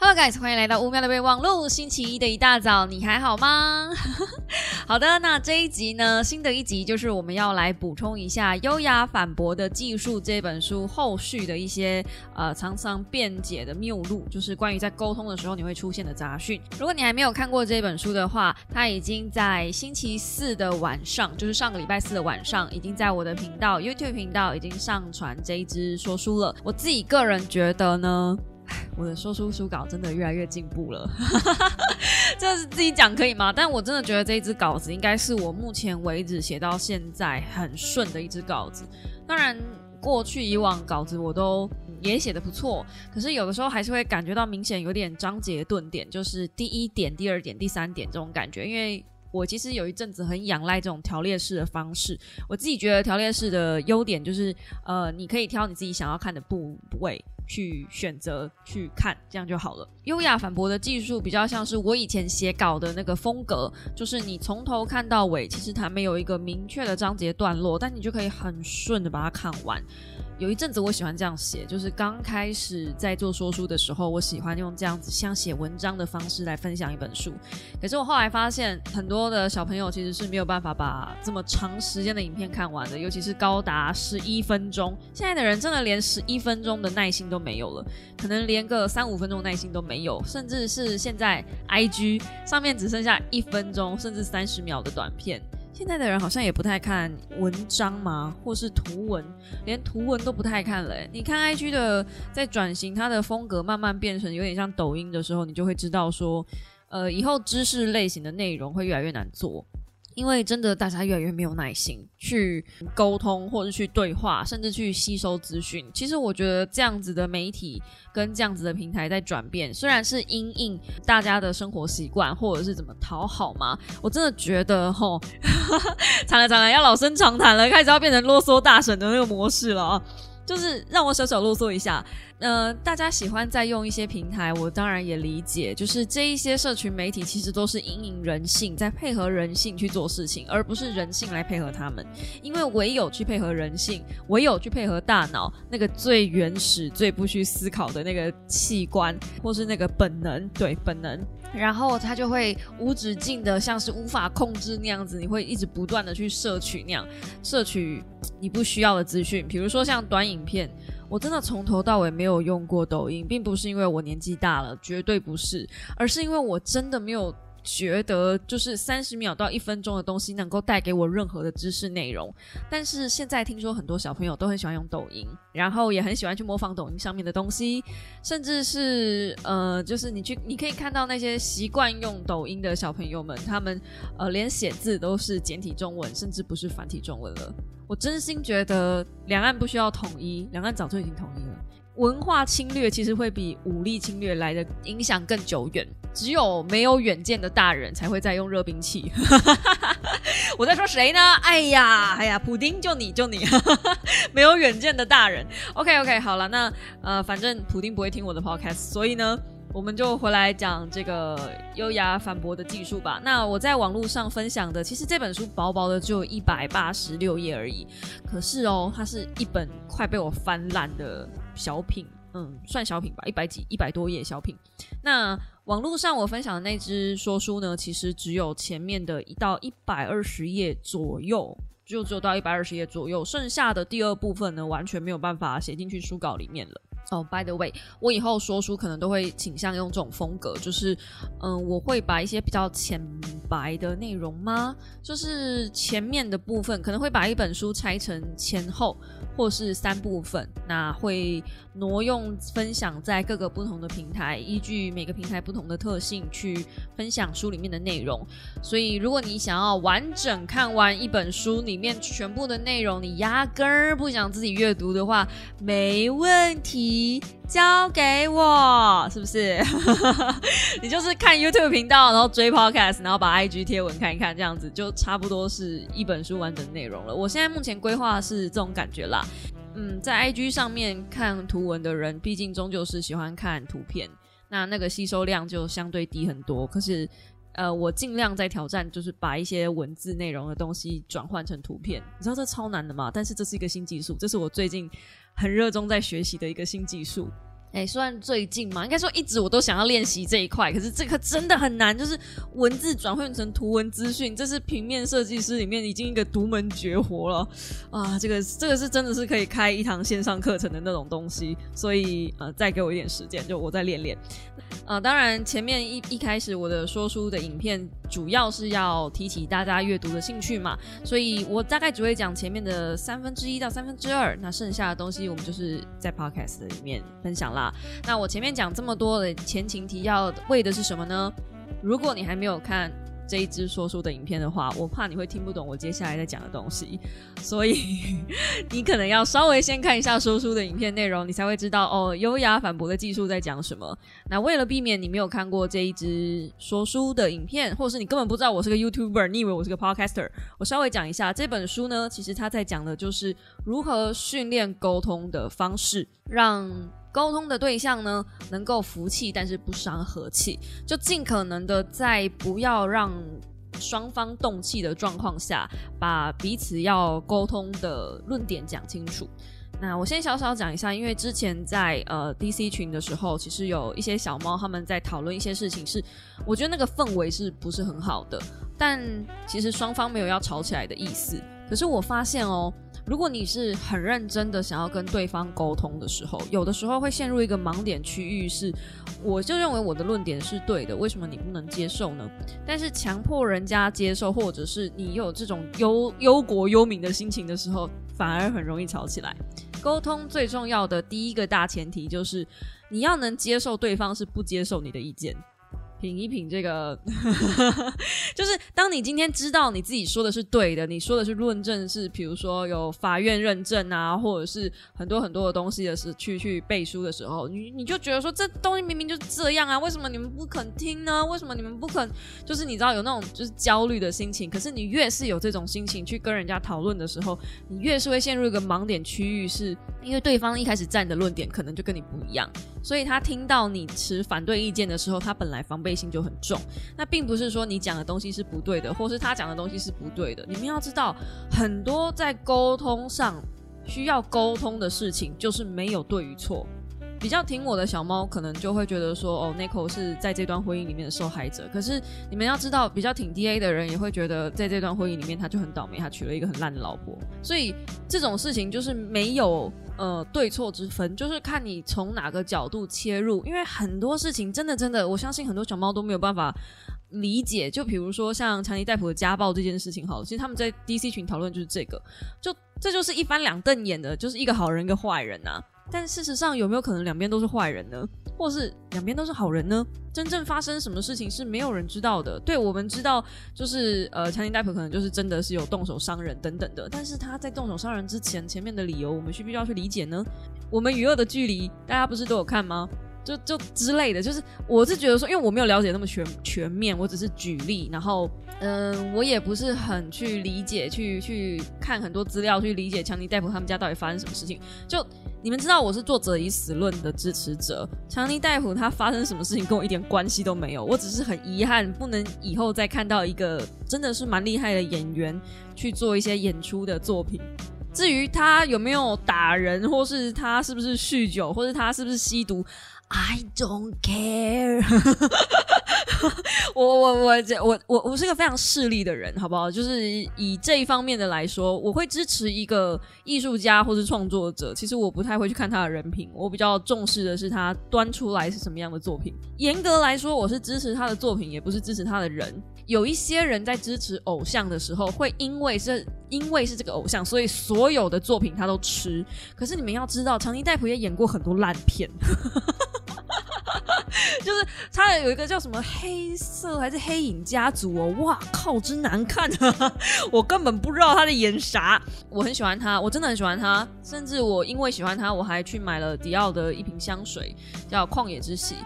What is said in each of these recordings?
Hello guys，欢迎来到乌喵的备忘录。星期一的一大早，你还好吗？好的，那这一集呢，新的一集就是我们要来补充一下《优雅反驳的技术》这本书后续的一些呃常常辩解的谬录，就是关于在沟通的时候你会出现的杂讯。如果你还没有看过这本书的话，它已经在星期四的晚上，就是上个礼拜四的晚上，已经在我的频道 YouTube 频道已经上传这一支说书了。我自己个人觉得呢。我的说书书稿真的越来越进步了，这是自己讲可以吗？但我真的觉得这一支稿子应该是我目前为止写到现在很顺的一支稿子。当然，过去以往稿子我都也写的不错，可是有的时候还是会感觉到明显有点章节顿点，就是第一点、第二点、第三点这种感觉。因为我其实有一阵子很仰赖这种条列式的方式，我自己觉得条列式的优点就是，呃，你可以挑你自己想要看的部位。去选择去看，这样就好了。优雅反驳的技术比较像是我以前写稿的那个风格，就是你从头看到尾，其实它没有一个明确的章节段落，但你就可以很顺的把它看完。有一阵子我喜欢这样写，就是刚开始在做说书的时候，我喜欢用这样子像写文章的方式来分享一本书。可是我后来发现，很多的小朋友其实是没有办法把这么长时间的影片看完的，尤其是高达十一分钟。现在的人真的连十一分钟的耐心都没有了，可能连个三五分钟耐心都没有，甚至是现在 IG 上面只剩下一分钟甚至三十秒的短片。现在的人好像也不太看文章嘛，或是图文，连图文都不太看了。你看 IG 的在转型，它的风格慢慢变成有点像抖音的时候，你就会知道说，呃，以后知识类型的内容会越来越难做。因为真的，大家越来越没有耐心去沟通，或者去对话，甚至去吸收资讯。其实我觉得这样子的媒体跟这样子的平台在转变，虽然是因应大家的生活习惯，或者是怎么讨好嘛，我真的觉得吼，惨了惨了，要老生常谈了，开始要变成啰嗦大神的那个模式了啊！就是让我小小啰嗦一下。呃，大家喜欢在用一些平台，我当然也理解。就是这一些社群媒体其实都是引领人性，在配合人性去做事情，而不是人性来配合他们。因为唯有去配合人性，唯有去配合大脑那个最原始、最不需思考的那个器官，或是那个本能，对本能，然后它就会无止境的，像是无法控制那样子，你会一直不断的去摄取那样，摄取你不需要的资讯，比如说像短影片。我真的从头到尾没有用过抖音，并不是因为我年纪大了，绝对不是，而是因为我真的没有觉得就是三十秒到一分钟的东西能够带给我任何的知识内容。但是现在听说很多小朋友都很喜欢用抖音，然后也很喜欢去模仿抖音上面的东西，甚至是呃，就是你去你可以看到那些习惯用抖音的小朋友们，他们呃连写字都是简体中文，甚至不是繁体中文了。我真心觉得两岸不需要统一，两岸早就已经统一了。文化侵略其实会比武力侵略来的影响更久远。只有没有远见的大人才会在用热兵器。我在说谁呢？哎呀，哎呀，普丁就你就你，没有远见的大人。OK OK，好了，那呃，反正普丁不会听我的 Podcast，所以呢。我们就回来讲这个优雅反驳的技术吧。那我在网络上分享的，其实这本书薄薄的只有一百八十六页而已。可是哦，它是一本快被我翻烂的小品，嗯，算小品吧，一百几、一百多页小品。那网络上我分享的那支说书呢，其实只有前面的一到一百二十页左右，就只有到一百二十页左右，剩下的第二部分呢，完全没有办法写进去书稿里面了。哦，By the way，我以后说书可能都会倾向用这种风格，就是，嗯，我会把一些比较浅白的内容吗？就是前面的部分可能会把一本书拆成前后或是三部分，那会挪用分享在各个不同的平台，依据每个平台不同的特性去分享书里面的内容。所以，如果你想要完整看完一本书里面全部的内容，你压根儿不想自己阅读的话，没问题。交给我，是不是？你就是看 YouTube 频道，然后追 Podcast，然后把 IG 贴文看一看，这样子就差不多是一本书完整内容了。我现在目前规划是这种感觉啦。嗯，在 IG 上面看图文的人，毕竟终究是喜欢看图片，那那个吸收量就相对低很多。可是。呃，我尽量在挑战，就是把一些文字内容的东西转换成图片。你知道这超难的吗？但是这是一个新技术，这是我最近很热衷在学习的一个新技术。哎，算最近嘛，应该说一直我都想要练习这一块，可是这个真的很难，就是文字转换成图文资讯，这是平面设计师里面已经一个独门绝活了啊！这个这个是真的是可以开一堂线上课程的那种东西，所以呃，再给我一点时间，就我再练练。啊，当然前面一一开始我的说书的影片主要是要提起大家阅读的兴趣嘛，所以我大概只会讲前面的三分之一到三分之二，那剩下的东西我们就是在 podcast 里面分享了。那我前面讲这么多的前情提要，为的是什么呢？如果你还没有看这一支说书的影片的话，我怕你会听不懂我接下来在讲的东西，所以 你可能要稍微先看一下说书的影片内容，你才会知道哦，优雅反驳的技术在讲什么。那为了避免你没有看过这一支说书的影片，或者是你根本不知道我是个 YouTuber，你以为我是个 Podcaster，我稍微讲一下这本书呢，其实它在讲的就是如何训练沟通的方式，让沟通的对象呢，能够服气，但是不伤和气，就尽可能的在不要让双方动气的状况下，把彼此要沟通的论点讲清楚。那我先小小讲一下，因为之前在呃 DC 群的时候，其实有一些小猫他们在讨论一些事情，是我觉得那个氛围是不是很好的，但其实双方没有要吵起来的意思。可是我发现哦。如果你是很认真的想要跟对方沟通的时候，有的时候会陷入一个盲点区域，是我就认为我的论点是对的，为什么你不能接受呢？但是强迫人家接受，或者是你有这种忧忧国忧民的心情的时候，反而很容易吵起来。沟通最重要的第一个大前提就是你要能接受对方是不接受你的意见。品一品这个，就是当你今天知道你自己说的是对的，你说的是论证是，比如说有法院认证啊，或者是很多很多的东西的是去去背书的时候，你你就觉得说这东西明明就是这样啊，为什么你们不肯听呢？为什么你们不肯？就是你知道有那种就是焦虑的心情，可是你越是有这种心情去跟人家讨论的时候，你越是会陷入一个盲点区域，是因为对方一开始站的论点可能就跟你不一样，所以他听到你持反对意见的时候，他本来防备。背心就很重，那并不是说你讲的东西是不对的，或是他讲的东西是不对的。你们要知道，很多在沟通上需要沟通的事情，就是没有对与错。比较听我的小猫，可能就会觉得说，哦 n i c o 是在这段婚姻里面的受害者。可是你们要知道，比较挺 DA 的人也会觉得，在这段婚姻里面，他就很倒霉，他娶了一个很烂的老婆。所以这种事情就是没有呃对错之分，就是看你从哪个角度切入。因为很多事情真的真的，我相信很多小猫都没有办法理解。就比如说像强尼戴普的家暴这件事情，好，其实他们在 DC 群讨论就是这个，就这就是一翻两瞪眼的，就是一个好人一个坏人呐。但事实上，有没有可能两边都是坏人呢？或是两边都是好人呢？真正发生什么事情是没有人知道的。对我们知道，就是呃，强尼戴普可能就是真的是有动手伤人等等的。但是他在动手伤人之前，前面的理由我们需不需要去理解呢？我们与恶的距离，大家不是都有看吗？就就之类的，就是我是觉得说，因为我没有了解那么全全面，我只是举例，然后嗯，我也不是很去理解，去去看很多资料去理解强尼戴普他们家到底发生什么事情，就。你们知道我是作者以死论的支持者，强尼戴普他发生什么事情跟我一点关系都没有，我只是很遗憾不能以后再看到一个真的是蛮厉害的演员去做一些演出的作品。至于他有没有打人，或是他是不是酗酒，或是他是不是吸毒。I don't care。我我我这我我我是个非常势利的人，好不好？就是以这一方面的来说，我会支持一个艺术家或是创作者。其实我不太会去看他的人品，我比较重视的是他端出来是什么样的作品。严格来说，我是支持他的作品，也不是支持他的人。有一些人在支持偶像的时候，会因为是因为是这个偶像，所以所有的作品他都吃。可是你们要知道，长尼戴普也演过很多烂片。就是他有一个叫什么黑色还是黑影家族哦，哇靠，真难看啊！我根本不知道他在演啥。我很喜欢他，我真的很喜欢他，甚至我因为喜欢他，我还去买了迪奥的一瓶香水，叫旷野之喜。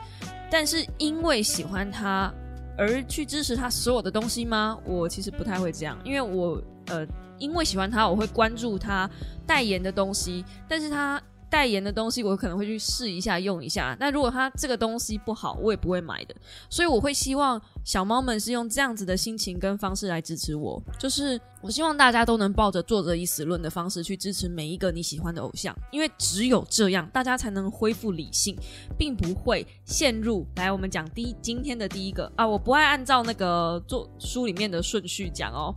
但是因为喜欢他而去支持他所有的东西吗？我其实不太会这样，因为我呃，因为喜欢他，我会关注他代言的东西，但是他。代言的东西，我可能会去试一下用一下。那如果他这个东西不好，我也不会买的。所以我会希望小猫们是用这样子的心情跟方式来支持我，就是我希望大家都能抱着作者以死论的方式去支持每一个你喜欢的偶像，因为只有这样，大家才能恢复理性，并不会陷入。来，我们讲第今天的第一个啊，我不爱按照那个做书里面的顺序讲哦。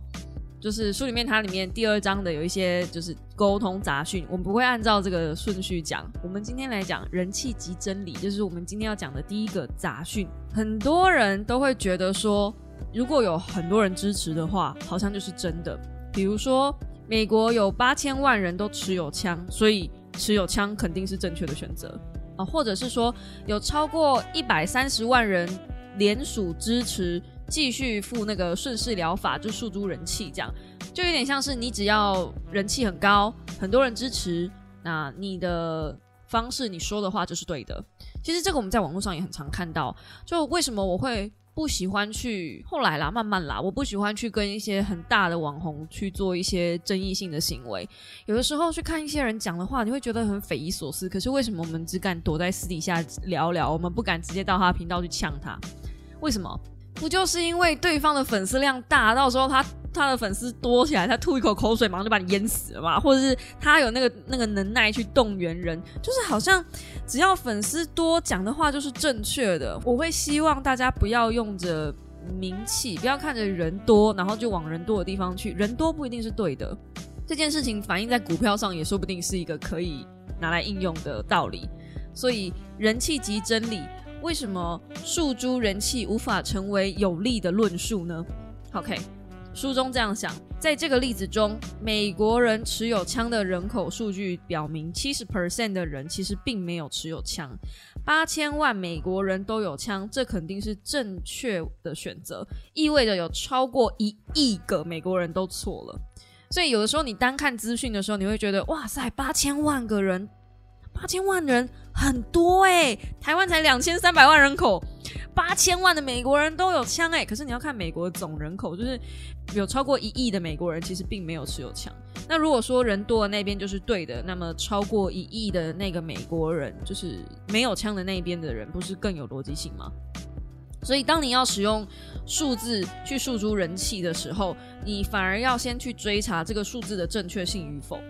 就是书里面，它里面第二章的有一些就是沟通杂讯，我们不会按照这个顺序讲。我们今天来讲人气及真理，就是我们今天要讲的第一个杂讯。很多人都会觉得说，如果有很多人支持的话，好像就是真的。比如说，美国有八千万人都持有枪，所以持有枪肯定是正确的选择啊。或者是说，有超过一百三十万人联署支持。继续付那个顺势疗法，就诉诸人气，这样就有点像是你只要人气很高，很多人支持，那你的方式你说的话就是对的。其实这个我们在网络上也很常看到。就为什么我会不喜欢去后来啦，慢慢啦，我不喜欢去跟一些很大的网红去做一些争议性的行为。有的时候去看一些人讲的话，你会觉得很匪夷所思。可是为什么我们只敢躲在私底下聊聊，我们不敢直接到他频道去呛他？为什么？不就是因为对方的粉丝量大，到时候他他的粉丝多起来，他吐一口口水，马上就把你淹死了嘛？或者是他有那个那个能耐去动员人，就是好像只要粉丝多讲的话就是正确的。我会希望大家不要用着名气，不要看着人多，然后就往人多的地方去。人多不一定是对的，这件事情反映在股票上也说不定是一个可以拿来应用的道理。所以人气即真理。为什么诉诸人气无法成为有力的论述呢？OK，书中这样想，在这个例子中，美国人持有枪的人口数据表明，七十 percent 的人其实并没有持有枪。八千万美国人都有枪，这肯定是正确的选择，意味着有超过一亿个美国人都错了。所以有的时候你单看资讯的时候，你会觉得哇塞，八千万个人。八千万人很多哎，台湾才两千三百万人口，八千万的美国人都有枪哎。可是你要看美国总人口，就是有超过一亿的美国人其实并没有持有枪。那如果说人多的那边就是对的，那么超过一亿的那个美国人就是没有枪的那边的人，不是更有逻辑性吗？所以当你要使用数字去诉诸人气的时候，你反而要先去追查这个数字的正确性与否。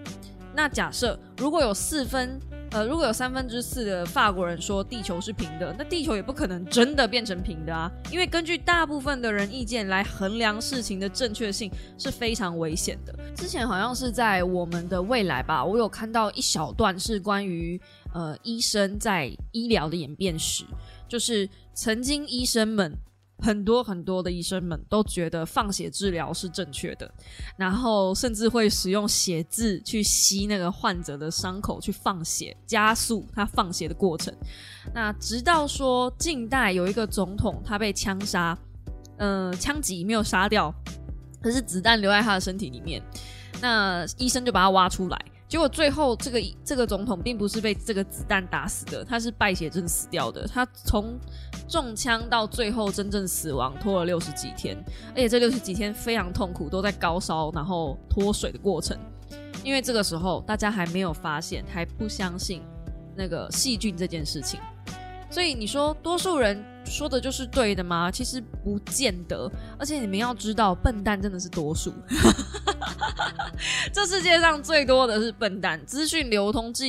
那假设如果有四分。呃，如果有三分之四的法国人说地球是平的，那地球也不可能真的变成平的啊！因为根据大部分的人意见来衡量事情的正确性是非常危险的。之前好像是在我们的未来吧，我有看到一小段是关于呃医生在医疗的演变史，就是曾经医生们。很多很多的医生们都觉得放血治疗是正确的，然后甚至会使用血渍去吸那个患者的伤口去放血，加速他放血的过程。那直到说近代有一个总统他被枪杀，嗯，枪击没有杀掉，可是子弹留在他的身体里面，那医生就把他挖出来。结果最后，这个这个总统并不是被这个子弹打死的，他是败血症死掉的。他从中枪到最后真正死亡拖了六十几天，而且这六十几天非常痛苦，都在高烧，然后脱水的过程。因为这个时候大家还没有发现，还不相信那个细菌这件事情。所以你说多数人说的就是对的吗？其实不见得。而且你们要知道，笨蛋真的是多数。这世界上最多的是笨蛋。资讯流通、智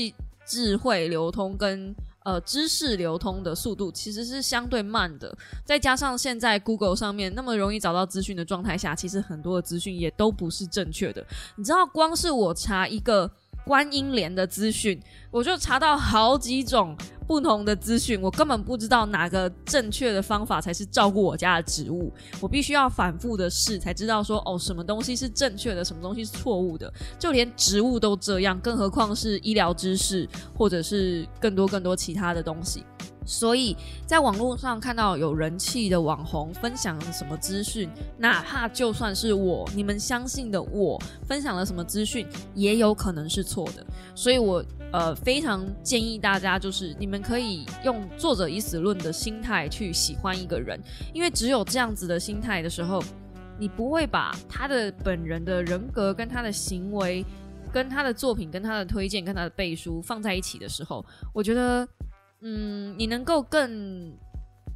智慧流通跟呃知识流通的速度其实是相对慢的。再加上现在 Google 上面那么容易找到资讯的状态下，其实很多的资讯也都不是正确的。你知道，光是我查一个。观音莲的资讯，我就查到好几种不同的资讯，我根本不知道哪个正确的方法才是照顾我家的植物。我必须要反复的试，才知道说哦，什么东西是正确的，什么东西是错误的。就连植物都这样，更何况是医疗知识，或者是更多更多其他的东西。所以在网络上看到有人气的网红分享什么资讯，哪怕就算是我，你们相信的我分享了什么资讯，也有可能是错的。所以我呃非常建议大家，就是你们可以用作者以死论的心态去喜欢一个人，因为只有这样子的心态的时候，你不会把他的本人的人格跟他的行为。跟他的作品、跟他的推荐、跟他的背书放在一起的时候，我觉得，嗯，你能够更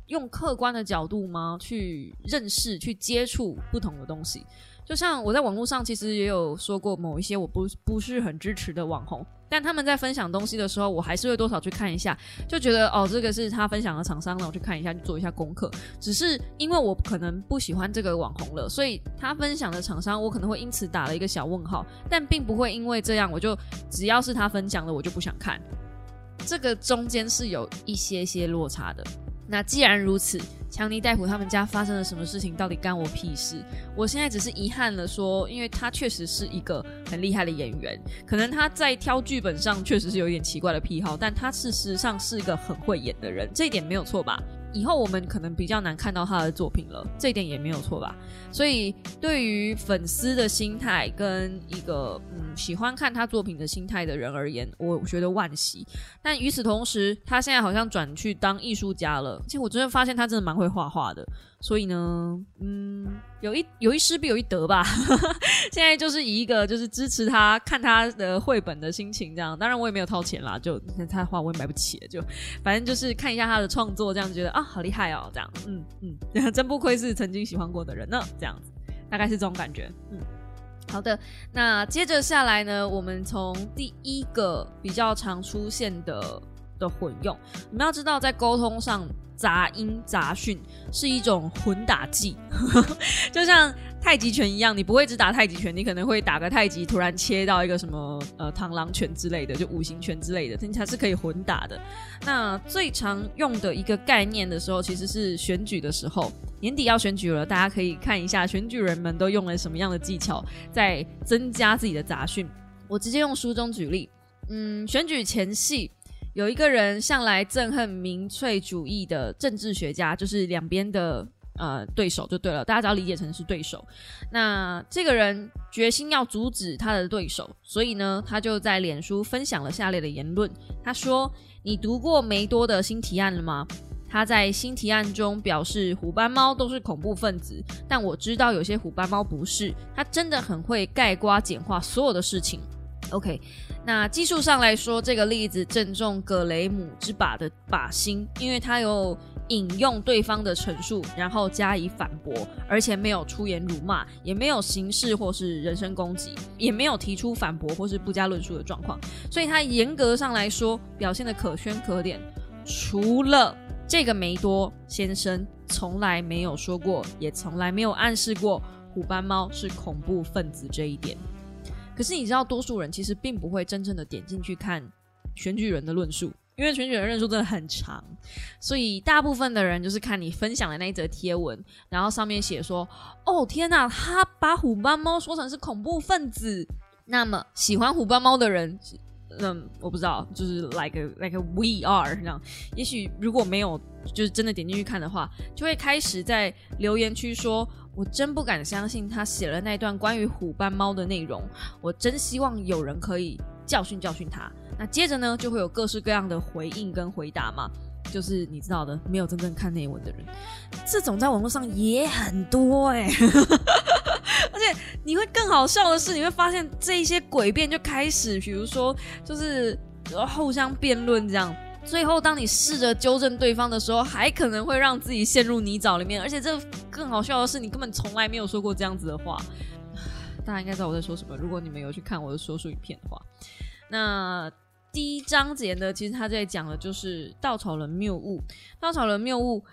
用客观的角度吗？去认识、去接触不同的东西。就像我在网络上其实也有说过，某一些我不不是很支持的网红，但他们在分享东西的时候，我还是会多少去看一下，就觉得哦，这个是他分享的厂商，那我去看一下，去做一下功课。只是因为我可能不喜欢这个网红了，所以他分享的厂商，我可能会因此打了一个小问号，但并不会因为这样，我就只要是他分享的，我就不想看。这个中间是有一些些落差的。那既然如此，强尼戴普他们家发生了什么事情，到底干我屁事？我现在只是遗憾了，说，因为他确实是一个很厉害的演员，可能他在挑剧本上确实是有一点奇怪的癖好，但他事实上是一个很会演的人，这一点没有错吧？以后我们可能比较难看到他的作品了，这一点也没有错吧？所以对于粉丝的心态跟一个嗯喜欢看他作品的心态的人而言，我觉得万喜。但与此同时，他现在好像转去当艺术家了，而且我真的发现他真的蛮会画画的。所以呢，嗯，有一有一失必有一得吧。现在就是以一个就是支持他看他的绘本的心情这样，当然我也没有掏钱啦，就他的画我也买不起，就反正就是看一下他的创作，这样觉得啊好厉害哦，这样，嗯嗯，真不愧是曾经喜欢过的人呢，这样子大概是这种感觉。嗯，好的，那接着下来呢，我们从第一个比较常出现的的混用，你们要知道在沟通上。杂音杂讯是一种混打技，就像太极拳一样，你不会只打太极拳，你可能会打个太极，突然切到一个什么呃螳螂拳之类的，就五行拳之类的，它是可以混打的。那最常用的一个概念的时候，其实是选举的时候，年底要选举了，大家可以看一下选举人们都用了什么样的技巧，在增加自己的杂讯。我直接用书中举例，嗯，选举前夕。有一个人向来憎恨民粹主义的政治学家，就是两边的呃对手就对了，大家只要理解成是对手。那这个人决心要阻止他的对手，所以呢，他就在脸书分享了下列的言论。他说：“你读过梅多的新提案了吗？他在新提案中表示虎斑猫都是恐怖分子，但我知道有些虎斑猫不是。他真的很会盖瓜简化所有的事情。” OK，那技术上来说，这个例子正中格雷姆之靶的靶心，因为他有引用对方的陈述，然后加以反驳，而且没有出言辱骂，也没有刑事或是人身攻击，也没有提出反驳或是不加论述的状况，所以他严格上来说表现的可圈可点。除了这个梅多先生从来没有说过，也从来没有暗示过虎斑猫是恐怖分子这一点。可是你知道，多数人其实并不会真正的点进去看选举人的论述，因为选举人论述真的很长，所以大部分的人就是看你分享的那一则贴文，然后上面写说：“哦天哪，他把虎斑猫说成是恐怖分子。”那么喜欢虎斑猫的人，嗯，我不知道，就是 like like we are 这样。也许如果没有就是真的点进去看的话，就会开始在留言区说。我真不敢相信他写了那段关于虎斑猫的内容，我真希望有人可以教训教训他。那接着呢，就会有各式各样的回应跟回答嘛，就是你知道的，没有真正看内文的人，这种在网络上也很多哎。而且你会更好笑的是，你会发现这些诡辩就开始，比如说就是互相辩论这样。最后，当你试着纠正对方的时候，还可能会让自己陷入泥沼里面。而且，这更好笑的是，你根本从来没有说过这样子的话。大家应该知道我在说什么。如果你们有去看我的说书影片的话，那第一章节呢，其实他在讲的就是稻草人谬误。稻草人谬误。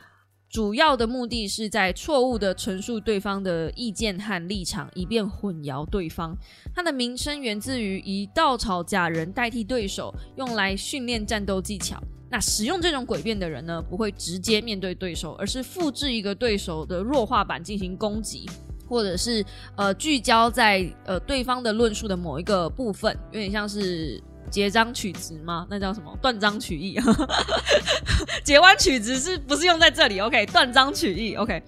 主要的目的是在错误的陈述对方的意见和立场，以便混淆对方。它的名称源自于以稻草假人代替对手，用来训练战斗技巧。那使用这种诡辩的人呢，不会直接面对对手，而是复制一个对手的弱化版进行攻击，或者是呃聚焦在呃对方的论述的某一个部分，有点像是。截章取直吗？那叫什么？断章取义。截弯取直是不是用在这里？OK，断章取义。OK，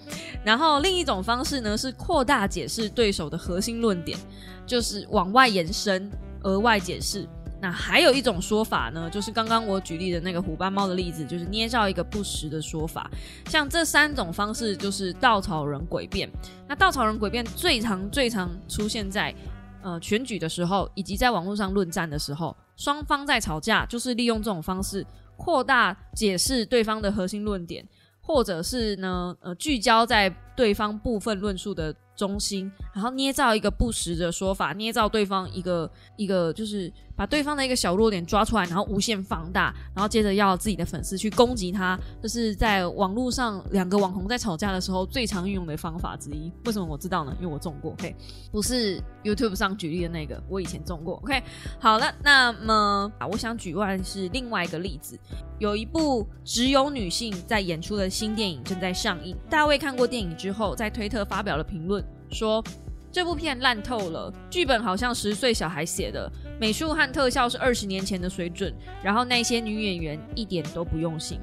然后另一种方式呢是扩大解释对手的核心论点，就是往外延伸、额外解释。那还有一种说法呢，就是刚刚我举例的那个虎斑猫的例子，就是捏造一个不实的说法。像这三种方式就是稻草人诡辩。那稻草人诡辩最常、最常出现在。呃选举的时候，以及在网络上论战的时候，双方在吵架，就是利用这种方式扩大解释对方的核心论点，或者是呢，呃，聚焦在对方部分论述的。中心，然后捏造一个不实的说法，捏造对方一个一个，就是把对方的一个小弱点抓出来，然后无限放大，然后接着要自己的粉丝去攻击他，这是在网络上两个网红在吵架的时候最常运用的方法之一。为什么我知道呢？因为我中过，OK，不是 YouTube 上举例的那个，我以前中过，OK。好了，那么啊，我想举外是另外一个例子，有一部只有女性在演出的新电影正在上映，大卫看过电影之后，在推特发表了评论。说这部片烂透了，剧本好像十岁小孩写的，美术和特效是二十年前的水准，然后那些女演员一点都不用心。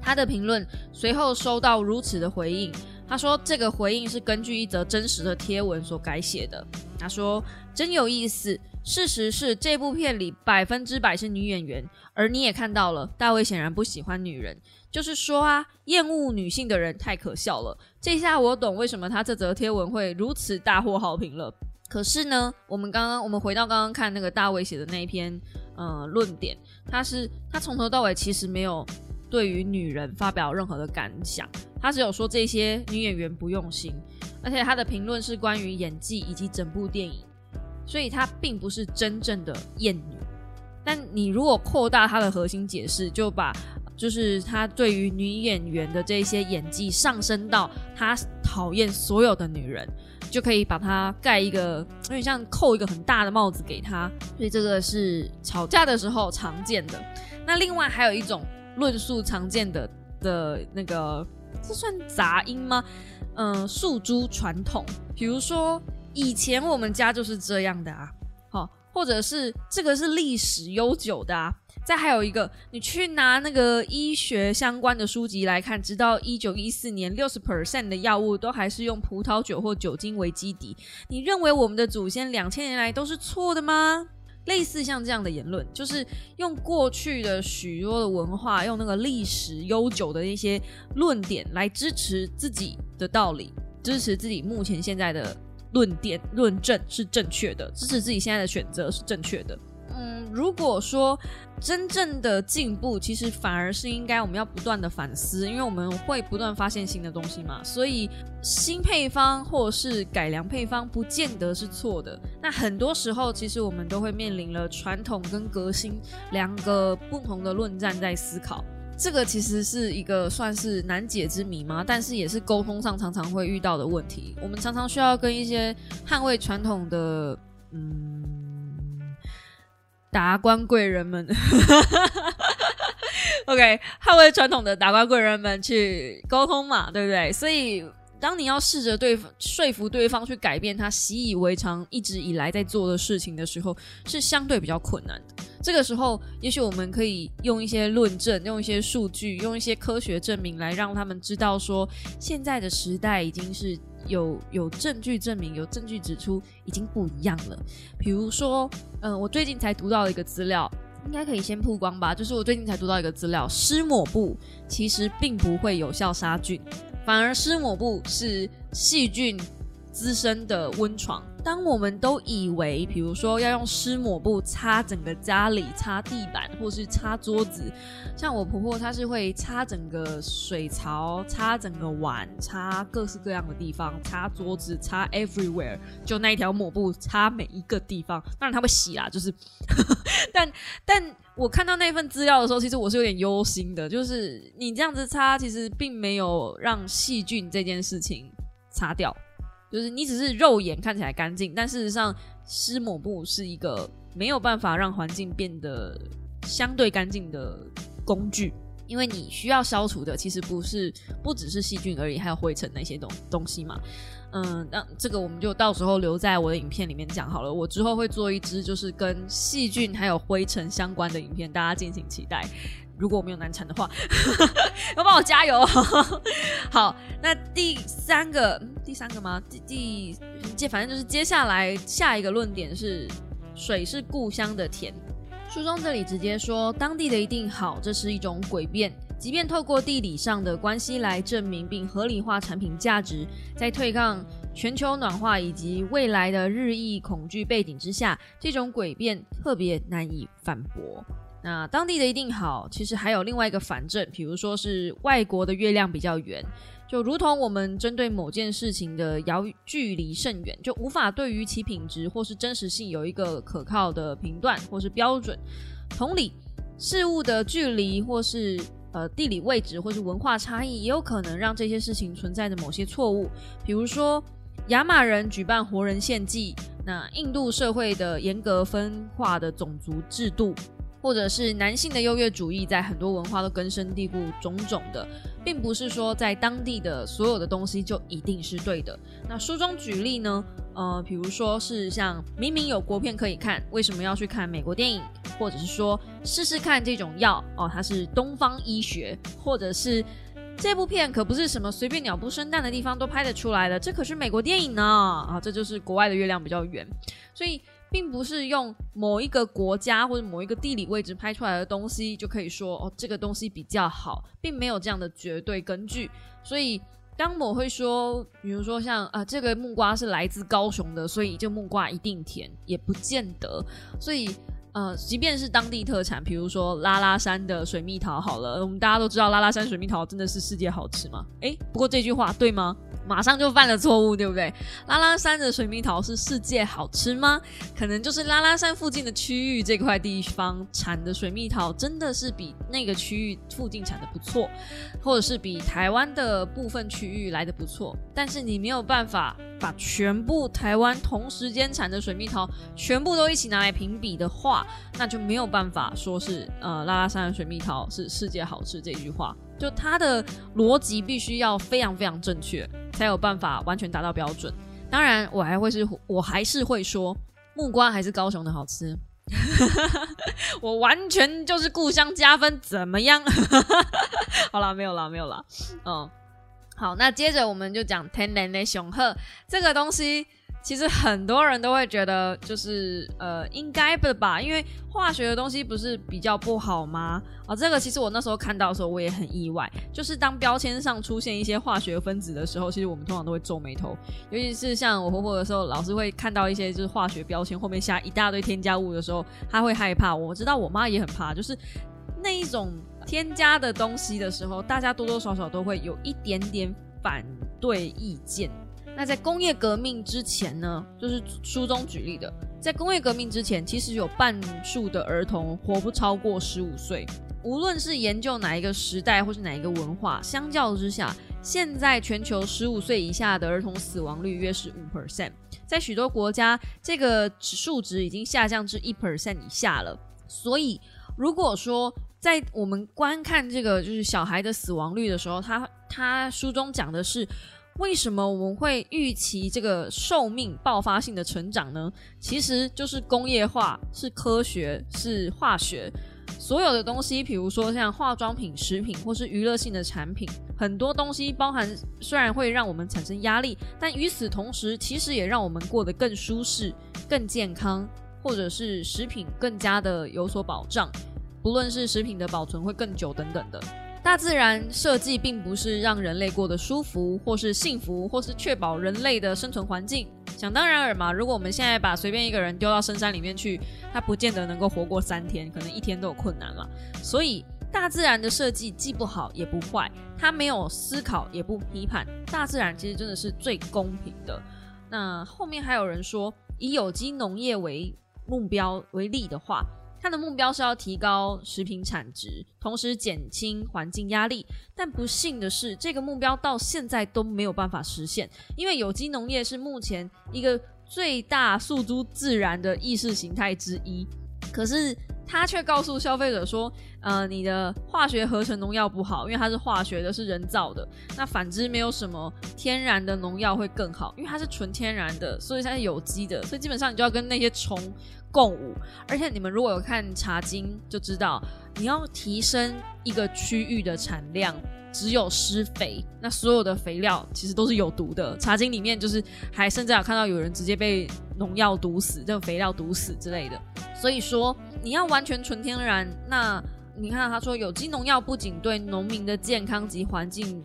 他的评论随后收到如此的回应，他说这个回应是根据一则真实的贴文所改写的。他说真有意思，事实是这部片里百分之百是女演员，而你也看到了，大卫显然不喜欢女人。就是说啊，厌恶女性的人太可笑了。这下我懂为什么他这则贴文会如此大获好评了。可是呢，我们刚刚我们回到刚刚看那个大卫写的那一篇呃论点，他是他从头到尾其实没有对于女人发表任何的感想，他只有说这些女演员不用心，而且他的评论是关于演技以及整部电影，所以他并不是真正的厌女。但你如果扩大他的核心解释，就把就是他对于女演员的这些演技上升到他讨厌所有的女人，就可以把他盖一个有点像扣一个很大的帽子给他，所以这个是吵架的时候常见的。那另外还有一种论述常见的的那个，这算杂音吗？嗯，诉诸传统，比如说以前我们家就是这样的啊，好，或者是这个是历史悠久的啊。再还有一个，你去拿那个医学相关的书籍来看，直到一九一四年，六十 percent 的药物都还是用葡萄酒或酒精为基底。你认为我们的祖先两千年来都是错的吗？类似像这样的言论，就是用过去的许多的文化，用那个历史悠久的一些论点来支持自己的道理，支持自己目前现在的论点论证是正确的，支持自己现在的选择是正确的。嗯，如果说真正的进步，其实反而是应该我们要不断的反思，因为我们会不断发现新的东西嘛。所以新配方或是改良配方，不见得是错的。那很多时候，其实我们都会面临了传统跟革新两个不同的论战在思考。这个其实是一个算是难解之谜吗？但是也是沟通上常常会遇到的问题。我们常常需要跟一些捍卫传统的，嗯。达官贵人们，OK，捍卫传统的达官贵人们去沟通嘛，对不对？所以，当你要试着对说服对方去改变他习以为常、一直以来在做的事情的时候，是相对比较困难的。这个时候，也许我们可以用一些论证、用一些数据、用一些科学证明来让他们知道，说现在的时代已经是。有有证据证明，有证据指出已经不一样了。比如说，嗯，我最近才读到一个资料，应该可以先曝光吧。就是我最近才读到一个资料，湿抹布其实并不会有效杀菌，反而湿抹布是细菌滋生的温床。当我们都以为，比如说要用湿抹布擦整个家里、擦地板或是擦桌子，像我婆婆她是会擦整个水槽、擦整个碗、擦各式各样的地方、擦桌子、擦 everywhere，就那一条抹布擦每一个地方。当然她会洗啦，就是，但但我看到那份资料的时候，其实我是有点忧心的，就是你这样子擦，其实并没有让细菌这件事情擦掉。就是你只是肉眼看起来干净，但事实上湿抹布是一个没有办法让环境变得相对干净的工具，因为你需要消除的其实不是不只是细菌而已，还有灰尘那些东东西嘛。嗯，那这个我们就到时候留在我的影片里面讲好了。我之后会做一支就是跟细菌还有灰尘相关的影片，大家敬请期待。如果我没有难产的话，要帮我加油。好，那第三个，第三个吗？第第接，反正就是接下来下一个论点是水是故乡的甜。书中这里直接说当地的一定好，这是一种诡辩。即便透过地理上的关系来证明并合理化产品价值，在对抗全球暖化以及未来的日益恐惧背景之下，这种诡辩特别难以反驳。那当地的一定好，其实还有另外一个反证，比如说是外国的月亮比较圆，就如同我们针对某件事情的遥距离甚远，就无法对于其品质或是真实性有一个可靠的评断或是标准。同理，事物的距离或是呃地理位置或是文化差异，也有可能让这些事情存在着某些错误，比如说。亚马人举办活人献祭，那印度社会的严格分化的种族制度，或者是男性的优越主义，在很多文化都根深蒂固，种种的，并不是说在当地的所有的东西就一定是对的。那书中举例呢，呃，比如说是像明明有国片可以看，为什么要去看美国电影？或者是说试试看这种药哦，它是东方医学，或者是。这部片可不是什么随便鸟不生蛋的地方都拍得出来的，这可是美国电影呢啊！这就是国外的月亮比较圆，所以并不是用某一个国家或者某一个地理位置拍出来的东西就可以说哦，这个东西比较好，并没有这样的绝对根据。所以当我会说，比如说像啊，这个木瓜是来自高雄的，所以这木瓜一定甜，也不见得。所以。呃，即便是当地特产，比如说拉拉山的水蜜桃，好了，我们大家都知道拉拉山水蜜桃真的是世界好吃吗？诶，不过这句话对吗？马上就犯了错误，对不对？拉拉山的水蜜桃是世界好吃吗？可能就是拉拉山附近的区域这块地方产的水蜜桃真的是比那个区域附近产的不错，或者是比台湾的部分区域来的不错。但是你没有办法把全部台湾同时间产的水蜜桃全部都一起拿来评比的话，那就没有办法说是呃拉拉山的水蜜桃是世界好吃这句话。就它的逻辑必须要非常非常正确，才有办法完全达到标准。当然，我还会是，我还是会说木瓜还是高雄的好吃。我完全就是故乡加分，怎么样？好了，没有了，没有了。嗯，好，那接着我们就讲天然的雄鹤这个东西。其实很多人都会觉得，就是呃，应该的吧，因为化学的东西不是比较不好吗？啊，这个其实我那时候看到的时候，我也很意外。就是当标签上出现一些化学分子的时候，其实我们通常都会皱眉头。尤其是像我婆婆的时候，老师会看到一些就是化学标签后面下一大堆添加物的时候，她会害怕。我知道我妈也很怕，就是那一种添加的东西的时候，大家多多少少都会有一点点反对意见。那在工业革命之前呢，就是书中举例的，在工业革命之前，其实有半数的儿童活不超过十五岁。无论是研究哪一个时代或是哪一个文化，相较之下，现在全球十五岁以下的儿童死亡率约是五 percent，在许多国家，这个数值已经下降至一 percent 以下了。所以，如果说在我们观看这个就是小孩的死亡率的时候，他他书中讲的是。为什么我们会预期这个寿命爆发性的成长呢？其实就是工业化，是科学，是化学，所有的东西，比如说像化妆品、食品或是娱乐性的产品，很多东西包含，虽然会让我们产生压力，但与此同时，其实也让我们过得更舒适、更健康，或者是食品更加的有所保障，不论是食品的保存会更久等等的。大自然设计并不是让人类过得舒服，或是幸福，或是确保人类的生存环境。想当然尔嘛，如果我们现在把随便一个人丢到深山里面去，他不见得能够活过三天，可能一天都有困难了。所以，大自然的设计既不好也不坏，它没有思考也不批判。大自然其实真的是最公平的。那后面还有人说，以有机农业为目标为例的话。它的目标是要提高食品产值，同时减轻环境压力。但不幸的是，这个目标到现在都没有办法实现，因为有机农业是目前一个最大诉诸自然的意识形态之一。可是他却告诉消费者说：“呃，你的化学合成农药不好，因为它是化学的，是人造的。那反之，没有什么天然的农药会更好，因为它是纯天然的，所以它是有机的。所以基本上你就要跟那些虫。”共舞，而且你们如果有看《茶经》，就知道你要提升一个区域的产量，只有施肥，那所有的肥料其实都是有毒的。《茶经》里面就是还甚至有看到有人直接被农药毒死，这种肥料毒死之类的。所以说你要完全纯天然，那你看他说有机农药不仅对农民的健康及环境。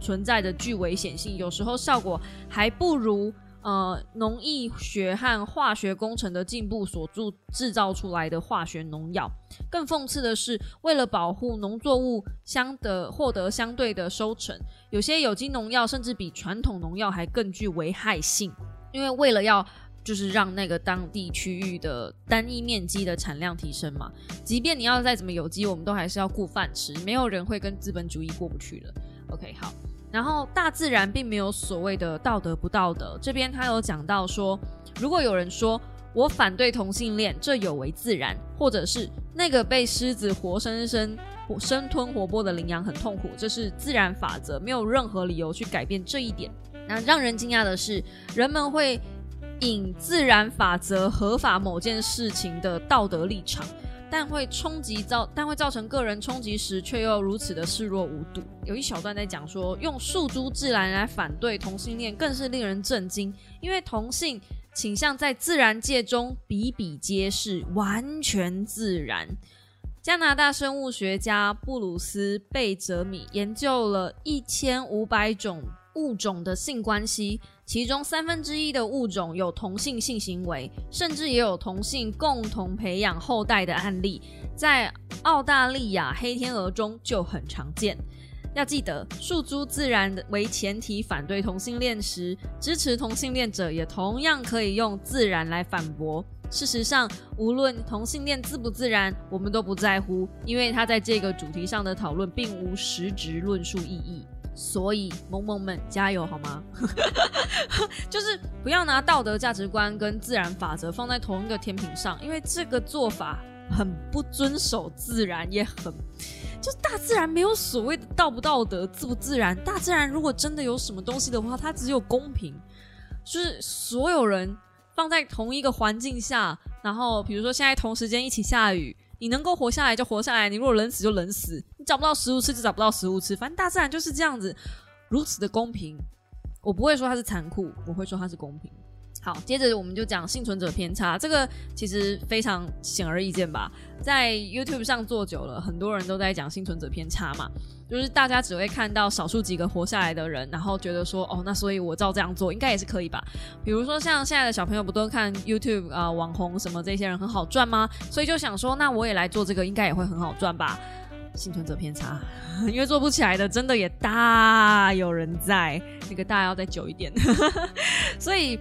存在的具危险性，有时候效果还不如。呃，农艺学和化学工程的进步所铸制造出来的化学农药，更讽刺的是，为了保护农作物相的获得相对的收成，有些有机农药甚至比传统农药还更具危害性。因为为了要就是让那个当地区域的单一面积的产量提升嘛，即便你要再怎么有机，我们都还是要顾饭吃，没有人会跟资本主义过不去的。OK，好。然后大自然并没有所谓的道德不道德，这边他有讲到说，如果有人说我反对同性恋，这有违自然，或者是那个被狮子活生生生吞活剥的羚羊很痛苦，这是自然法则，没有任何理由去改变这一点。那让人惊讶的是，人们会引自然法则合法某件事情的道德立场。但会冲击造，但会造成个人冲击时，却又如此的视若无睹。有一小段在讲说，用诉诸自然来反对同性恋，更是令人震惊。因为同性倾向在自然界中比比皆是，完全自然。加拿大生物学家布鲁斯贝泽米研究了一千五百种物种的性关系。其中三分之一的物种有同性性行为，甚至也有同性共同培养后代的案例，在澳大利亚黑天鹅中就很常见。要记得，诉诸自然为前提反对同性恋时，支持同性恋者也同样可以用自然来反驳。事实上，无论同性恋自不自然，我们都不在乎，因为他在这个主题上的讨论并无实质论述意义。所以，萌萌们加油好吗？就是不要拿道德价值观跟自然法则放在同一个天平上，因为这个做法很不遵守自然，也很 就大自然没有所谓的道不道德、自不自然。大自然如果真的有什么东西的话，它只有公平，就是所有人放在同一个环境下，然后比如说现在同时间一起下雨。你能够活下来就活下来，你如果冷死就冷死，你找不到食物吃就找不到食物吃，反正大自然就是这样子，如此的公平。我不会说它是残酷，我会说它是公平。好，接着我们就讲幸存者偏差，这个其实非常显而易见吧，在 YouTube 上做久了，很多人都在讲幸存者偏差嘛。就是大家只会看到少数几个活下来的人，然后觉得说，哦，那所以我照这样做应该也是可以吧？比如说像现在的小朋友不都看 YouTube 啊，网红什么这些人很好赚吗？所以就想说，那我也来做这个，应该也会很好赚吧？幸存者偏差，因为做不起来的真的也大有人在，那个大要再久一点，所以